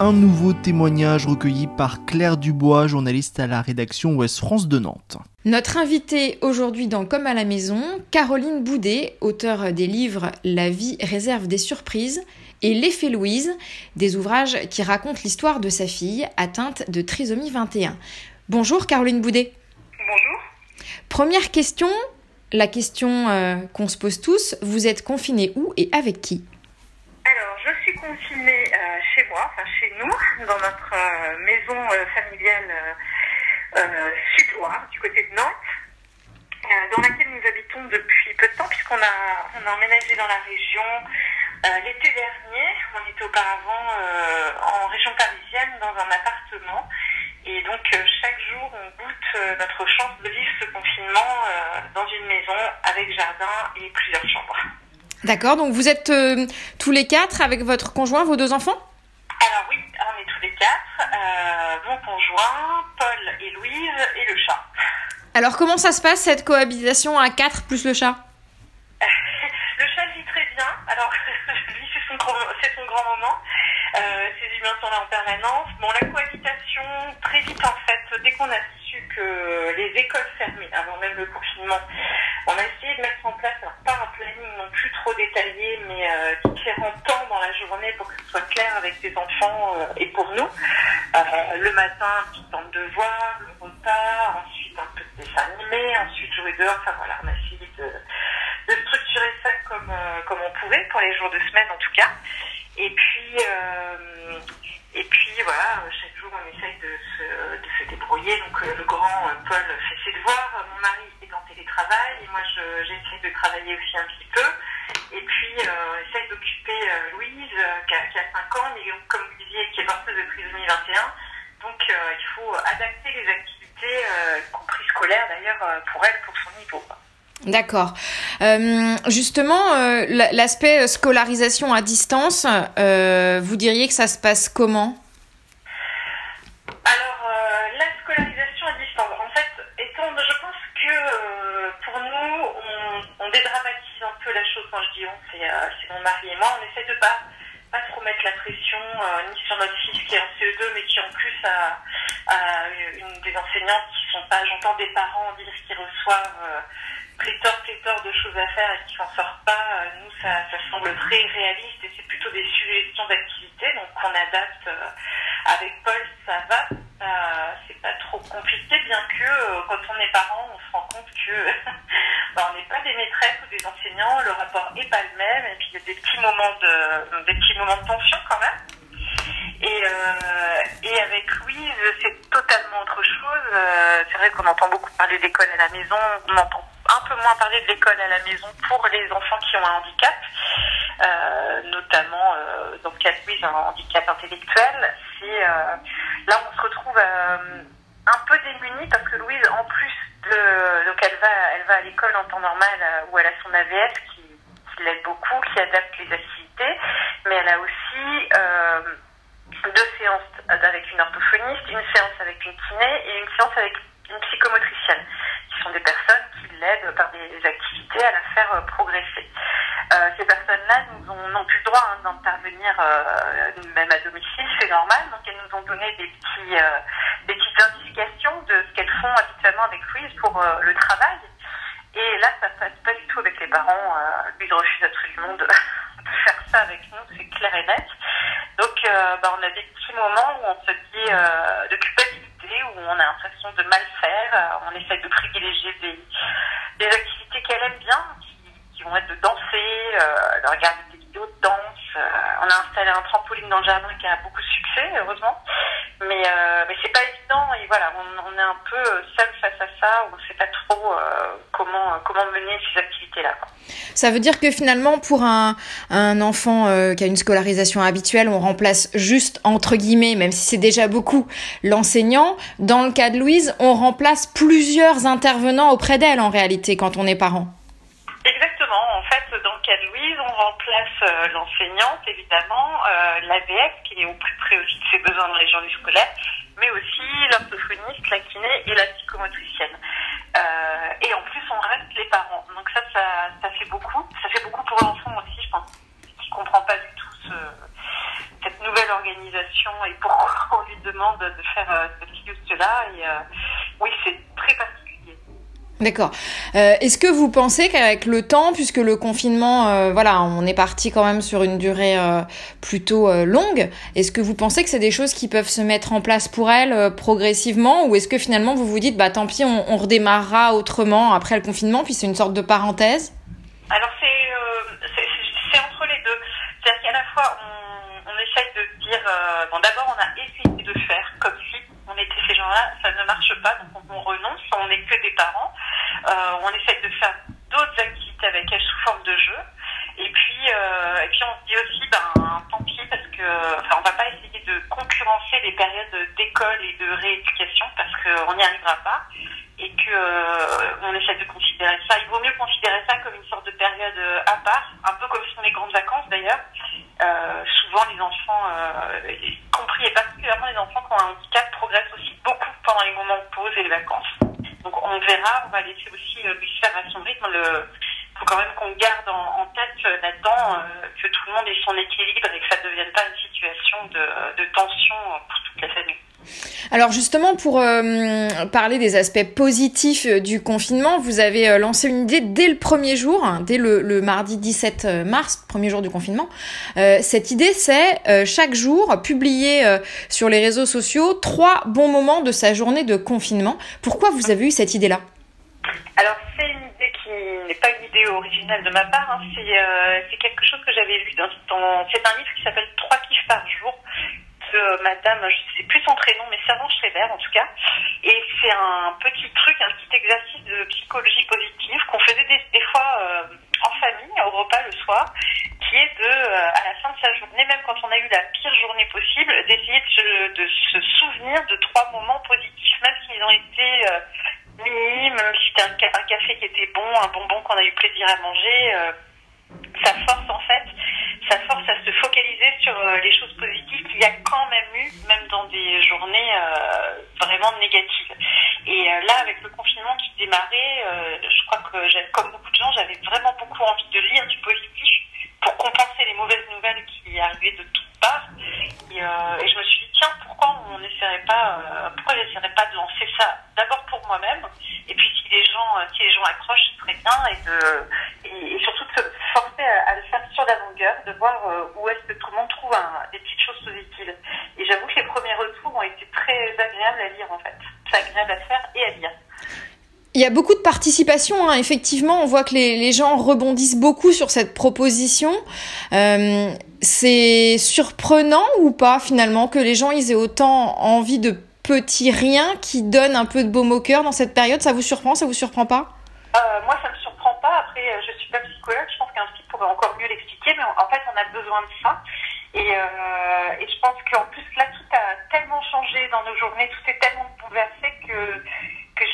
Un nouveau témoignage recueilli par Claire Dubois, journaliste à la rédaction Ouest France de Nantes. Notre invitée aujourd'hui dans Comme à la maison, Caroline Boudet, auteure des livres La vie réserve des surprises et L'effet Louise, des ouvrages qui racontent l'histoire de sa fille atteinte de trisomie 21. Bonjour Caroline Boudet. Bonjour. Première question, la question euh, qu'on se pose tous, vous êtes confinée où et avec qui? Alors, je suis confinée euh, chez moi, enfin chez dans notre euh, maison euh, familiale sud-ouest, du côté de Nantes, dans laquelle nous habitons depuis peu de temps, puisqu'on a, on a emménagé dans la région l'été dernier. On était auparavant en région parisienne, dans un appartement. Et donc, chaque jour, on goûte notre chance de vivre ce confinement dans une maison avec jardin et plusieurs chambres. D'accord, donc vous êtes tous les quatre avec votre conjoint, vos deux enfants alors oui, on est tous les quatre. Euh, mon conjoint, Paul et Louise et le chat. Alors comment ça se passe cette cohabitation à quatre plus le chat? Le chat vit très bien. Alors lui c'est son, grand moment. Euh, ses humains sont là en permanence. Bon la cohabitation très vite en fait dès qu'on a les écoles fermaient avant même le confinement, on a essayé de mettre en place alors pas un planning non plus trop détaillé mais euh, différents temps dans la journée pour que ce soit clair avec les enfants euh, et pour nous. Euh, le matin, un petit temps de devoir, le repas, ensuite un peu de dessin animé, ensuite jouer dehors. Enfin voilà, on a essayé de, structurer ça comme, euh, comme on pouvait pour les jours de semaine en tout cas. Et puis, et puis voilà, on essaye de se, débrouiller. Donc le grand Paul fait ses devoirs, mon mari est en télétravail et moi j'essaie de travailler aussi un petit peu. Et puis, euh, essaye d'occuper euh, Louise, euh, qui, a, qui, a, 5 ans, mais comme vous disiez, qui est porteuse de trisomie 21. Donc, euh, il faut adapter les activités, y compris scolaires d'ailleurs, pour elle, pour son niveau. D'accord. Euh, justement, euh, l'aspect scolarisation à distance, euh, vous diriez que ça se passe comment Alors, la scolarisation à distance, en fait, étant, je pense que pour nous, on, on dédramatise un peu la on, c'est mon mari et moi. On essaie de pas pas trop mettre la pression euh, ni sur notre fils qui est en CE2 mais qui en plus a, a des enseignantes qui sont pas j'entends des parents dire qu'ils reçoivent euh, pléthore pléthore de choses à faire et qui s'en sortent pas euh, nous ça, ça semble très réaliste et c'est plutôt des suggestions d'activités donc on adapte euh, avec Paul ça va c'est pas trop compliqué bien que euh, quand on est parent on se rend compte que on n'est pas des maîtresses ou des enseignants le rapport est pas le même et puis il y a des petits moments de des petits moments de tension quand même. Et, euh, et avec Louise c'est totalement autre chose. Euh, c'est vrai qu'on entend beaucoup parler d'école à la maison on entend un peu moins parler de l'école à la maison pour les enfants qui ont un handicap euh, notamment dans le cas de Louise un handicap intellectuel. Là on se retrouve un peu démunie parce que Louise en plus donc elle va elle va à l'école en temps normal où elle a son AVS qui, qui l'aide beaucoup qui adapte les activités. Mais elle a aussi euh, deux séances avec une orthophoniste, une séance avec une kiné et une séance avec une psychomotricienne, qui sont des personnes qui l'aident par des activités à la faire progresser. Euh, ces personnes-là n'ont plus le droit hein, d'intervenir euh, même à domicile, c'est normal, donc elles nous ont donné des, petits, euh, des petites indications de ce qu'elles font habituellement avec Louise pour euh, le travail. Et là, ça ne passe pas du tout avec les parents. Louise refuse absolument de, de faire ça avec nous, c'est clair et net. Donc, euh, bah, on a des petits moments où on se dit euh, de culpabilité, où on a l'impression de mal faire. Euh, on essaie de privilégier des, activités qu'elle aime bien, qui, vont être de danser, de regarder des vidéos de danse. on a installé un trampoline dans le jardin qui a beaucoup de succès, heureusement. Mais, mais c'est pas évident et voilà, on, est un peu seul face à ça, on sait pas trop comment, comment mener ces activités-là. Ça veut dire que finalement, pour un, un enfant qui a une scolarisation habituelle, on remplace juste, entre guillemets, même si c'est déjà beaucoup, l'enseignant. Dans le cas de Louise, on remplace plusieurs intervenants auprès d'elle en réalité quand on est parent. Exactement. En fait, dans le cas de Louise, on remplace euh, l'enseignante, évidemment, euh, l'AVF, qui est au plus près aussi de ses besoins dans les journées scolaires, mais aussi l'orthophoniste, la kiné et la psychomotricienne. Euh, et en plus, on reste les parents. Donc ça, ça, ça fait beaucoup. Ça fait beaucoup pour l'enfant aussi, je pense, qui comprend pas du tout ce, cette nouvelle organisation et pourquoi on lui demande de faire ceci ou cela. Et euh, oui, c'est. D'accord. Euh, Est-ce que vous pensez qu'avec le temps, puisque le confinement, euh, voilà, on est parti quand même sur une durée euh, plutôt longue, est-ce que vous pensez que c'est des choses qui peuvent se mettre en place pour elle progressivement, ou est-ce que finalement vous vous dites, bah tant pis, on, on redémarrera autrement après le confinement, puis c'est une sorte de parenthèse? Alors c'est entre les deux. C'est-à-dire qu'à la fois on essaye de dire, bon d'abord on a essayé de faire comme si on était ces gens-là, ça ne marche pas, donc on n'est que des parents. Euh, on essaye de faire d'autres activités avec elles sous forme de jeu. Et puis, euh, et puis on se dit aussi, ben tant pis, parce que, enfin, on va pas essayer de concurrencer les périodes d'école et de rééducation parce qu'on n'y arrivera pas et que euh, on essaie de considérer ça. Il vaut mieux considérer ça comme une sorte de période à part, un peu comme sont les grandes vacances d'ailleurs. Euh, souvent, les enfants, euh, y compris et particulièrement les enfants qui ont un handicap, progressent aussi beaucoup pendant les moments de pause et les vacances. Donc, on verra, on va laisser aussi euh, lui faire à son rythme. Il faut quand même qu'on garde en, tête euh, là-dedans que tout le monde ait son équilibre et que ça ne devienne pas une situation de, de tension pour toute la famille. Alors justement, pour euh, parler des aspects positifs euh, du confinement, vous avez euh, lancé une idée dès le premier jour, hein, dès le, mardi 17 mars, premier jour du confinement. Cette idée, c'est chaque jour publier sur les réseaux sociaux trois bons moments de sa journée de confinement. Pourquoi vous avez eu cette idée-là? Alors c'est une idée qui n'est pas une idée originale de ma part, hein. c'est quelque chose que j'avais lu dans, dans c'est un livre qui s'appelle Trois kiffs par jour madame, je sais plus son prénom, mais Servan Schreiber en tout cas. Et c'est un petit truc, un petit exercice de psychologie positive qu'on faisait des, fois euh, en famille, au repas le soir, qui est de, euh, à la fin de sa journée, même quand on a eu la pire journée possible, d'essayer de, se souvenir de trois moments positifs, même s'ils ont été euh, minimes, même si c'était un, café qui était bon, un bonbon qu'on a eu plaisir à manger. ça force en fait ça force à se focaliser sur euh, les choses positives qu'il y a quand même eu, même dans des journées euh, vraiment négatives. Et euh, là, avec le confinement qui démarrait, je crois que comme beaucoup de gens, j'avais vraiment beaucoup envie de lire du positif pour compenser les mauvaises nouvelles qui arrivaient de toutes parts. Et, je me suis dit, tiens, pourquoi on n'essaierait pas, pas de lancer ça d'abord pour moi-même, et puis si les gens, si les gens accrochent, c'est très bien, et de, et, surtout de se forcer à, à longueur, de voir euh, où est-ce que tout le monde trouve des petites choses positives. Et j'avoue que les premiers retours ont été très agréables à lire en fait. C'est agréable à faire et à lire. Il y a beaucoup de participation, hein. effectivement, on voit que les, les, gens rebondissent beaucoup sur cette proposition. Euh, c'est surprenant ou pas finalement que les gens ils aient autant envie de petits riens qui donnent un peu de baume au cœur dans cette période? Ça vous surprend? Ça vous surprend pas? Euh, Moi, ça me surprend pas. Après, je suis pas psychologue. Je pense pourrait encore mieux l'expliquer, mais en fait, on a besoin de ça. Et, euh, et je pense qu'en plus, là, tout a tellement changé dans nos journées, tout est tellement bouleversé que,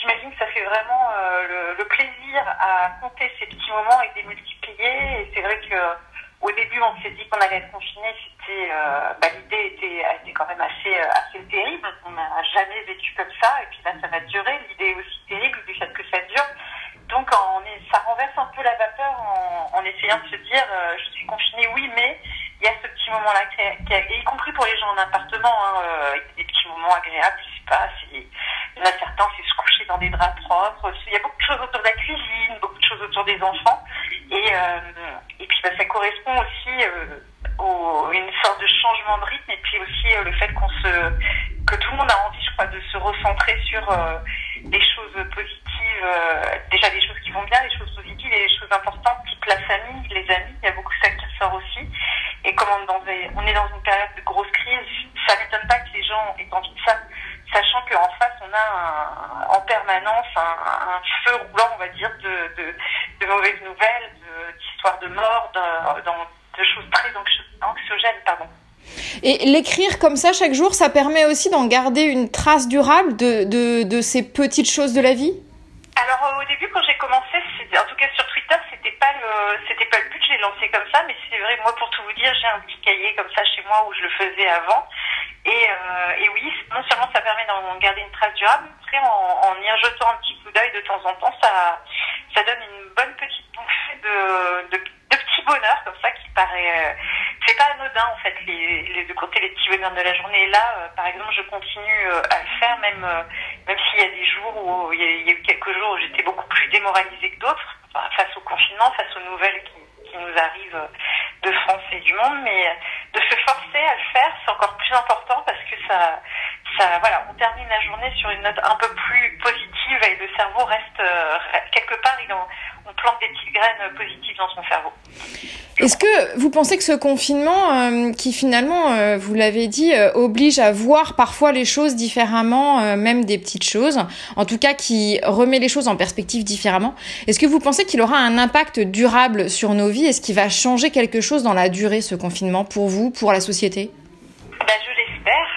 j'imagine que ça fait vraiment euh, le, plaisir à compter ces petits moments et les multiplier. Et c'est vrai que au début, on s'est dit qu'on allait être confiné. Euh, bah, l'idée était, été quand même assez, assez terrible. On n'a jamais vécu comme ça. Et puis là, ça va durer. L'idée est aussi terrible du fait que ça dure. Donc, ça renverse un peu la vapeur en, essayant de se dire, euh, je suis confinée, oui, mais il y a ce petit moment-là, y compris pour les gens en appartement, hein, euh, des petits moments agréables, je sais pas, il y en a certains, c'est se coucher dans des draps propres, il y a beaucoup de choses autour de la cuisine, beaucoup de choses autour des enfants, et, euh, puis bah, ça correspond aussi au, une sorte de changement de rythme, et puis aussi le fait qu'on se, que tout le monde a envie, je crois, de se recentrer sur des choses positives euh, déjà des choses vont bien, des choses positives et des choses importantes, type la famille, les amis. Il y a beaucoup de ça qui ressort aussi. on est dans une période de grosse crise. Ça m'étonne pas que les gens aient envie de ça, sachant qu'en face, on a en permanence un, feu roulant, on va dire, de, de, mauvaises nouvelles, d'histoires de, mort, de, de, choses très anxiogènes. Pardon. Et l'écrire comme ça chaque jour, ça permet aussi d'en garder une trace durable de, de, de ces petites choses de la vie Alors au début, quand j'ai commencé, en tout cas sur Twitter, c'était pas le, c'était pas le but, je l'ai lancé comme ça, mais c'est vrai, moi pour tout vous dire, j'ai un petit cahier comme ça chez moi où je le faisais avant. Et, euh, et oui, non seulement ça permet d'en garder une trace durable, mais en, en y jetant un petit coup d'œil de temps en temps, ça, ça donne une bonne petite bouffée de, de, de bonheurs comme ça qui paraît. Euh, c'est pas anodin en fait les, les, de compter les petits bonheurs de la journée. Et là, euh, par exemple, je continue à le faire même même s'il y a des jours où il y, eu quelques jours où j'étais beaucoup plus démoralisée que d'autres face au confinement, face aux nouvelles qui, qui nous arrivent de France et du monde, mais de se forcer à le faire, c'est encore plus important parce que ça, ça, voilà, on termine la journée sur une note un peu plus positive et le cerveau reste quelque part, il en, on plante des petites graines positives dans son cerveau. Est-ce que vous pensez que ce confinement, euh, qui finalement, euh, vous l'avez dit, euh, oblige à voir parfois les choses différemment, même des petites choses, en tout cas qui remet les choses en perspective différemment, est-ce que vous pensez qu'il aura un impact durable sur nos vies? Est-ce qu'il va changer quelque chose dans la durée, ce confinement, pour vous, pour la société? Ben, Je l'espère.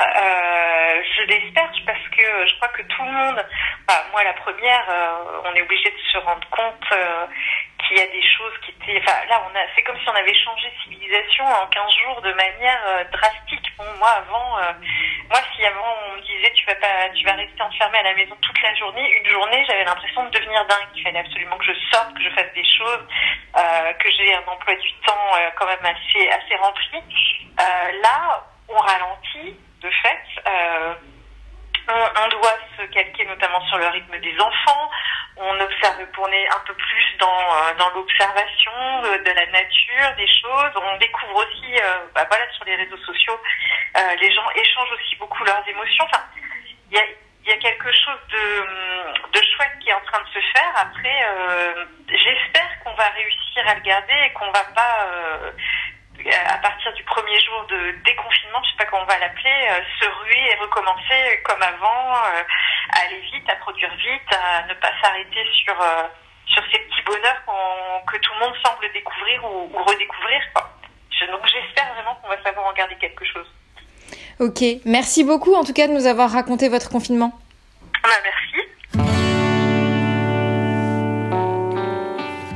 je l'espère parce que je crois que tout le monde, moi la première, on est obligé de se rendre compte qu'il y a des choses qui étaient. Enfin, là, on a. C'est comme si on avait changé de civilisation en 15 jours de manière euh, drastique. Bon, moi, avant, euh, moi, si avant on me disait tu vas pas, tu vas rester enfermé à la maison toute la journée, une journée, j'avais l'impression de devenir dingue. Il fallait absolument que je sorte, que je fasse des choses, euh, que j'ai un emploi du temps quand même assez assez rempli. là, on ralentit de fait on, doit se calquer notamment sur le rythme des enfants. On observe pour un peu plus dans, euh, dans l'observation de, la nature, des choses. On découvre aussi, euh, bah voilà, sur les réseaux sociaux, euh, les gens échangent aussi beaucoup leurs émotions. Enfin, il y a, y a quelque chose de, de chouette qui est en train de se faire. Après, j'espère qu'on va réussir à le garder et qu'on va pas à partir du premier jour de déconfinement, je sais pas comment on va l'appeler, euh, se ruer et recommencer comme avant, euh, à aller vite, à produire vite, à ne pas s'arrêter sur euh, sur ces petits bonheurs que tout le monde semble découvrir ou, redécouvrir. donc j'espère vraiment qu'on va savoir en garder quelque chose. Ok, merci beaucoup en tout cas de nous avoir raconté votre confinement. Ah bah, merci.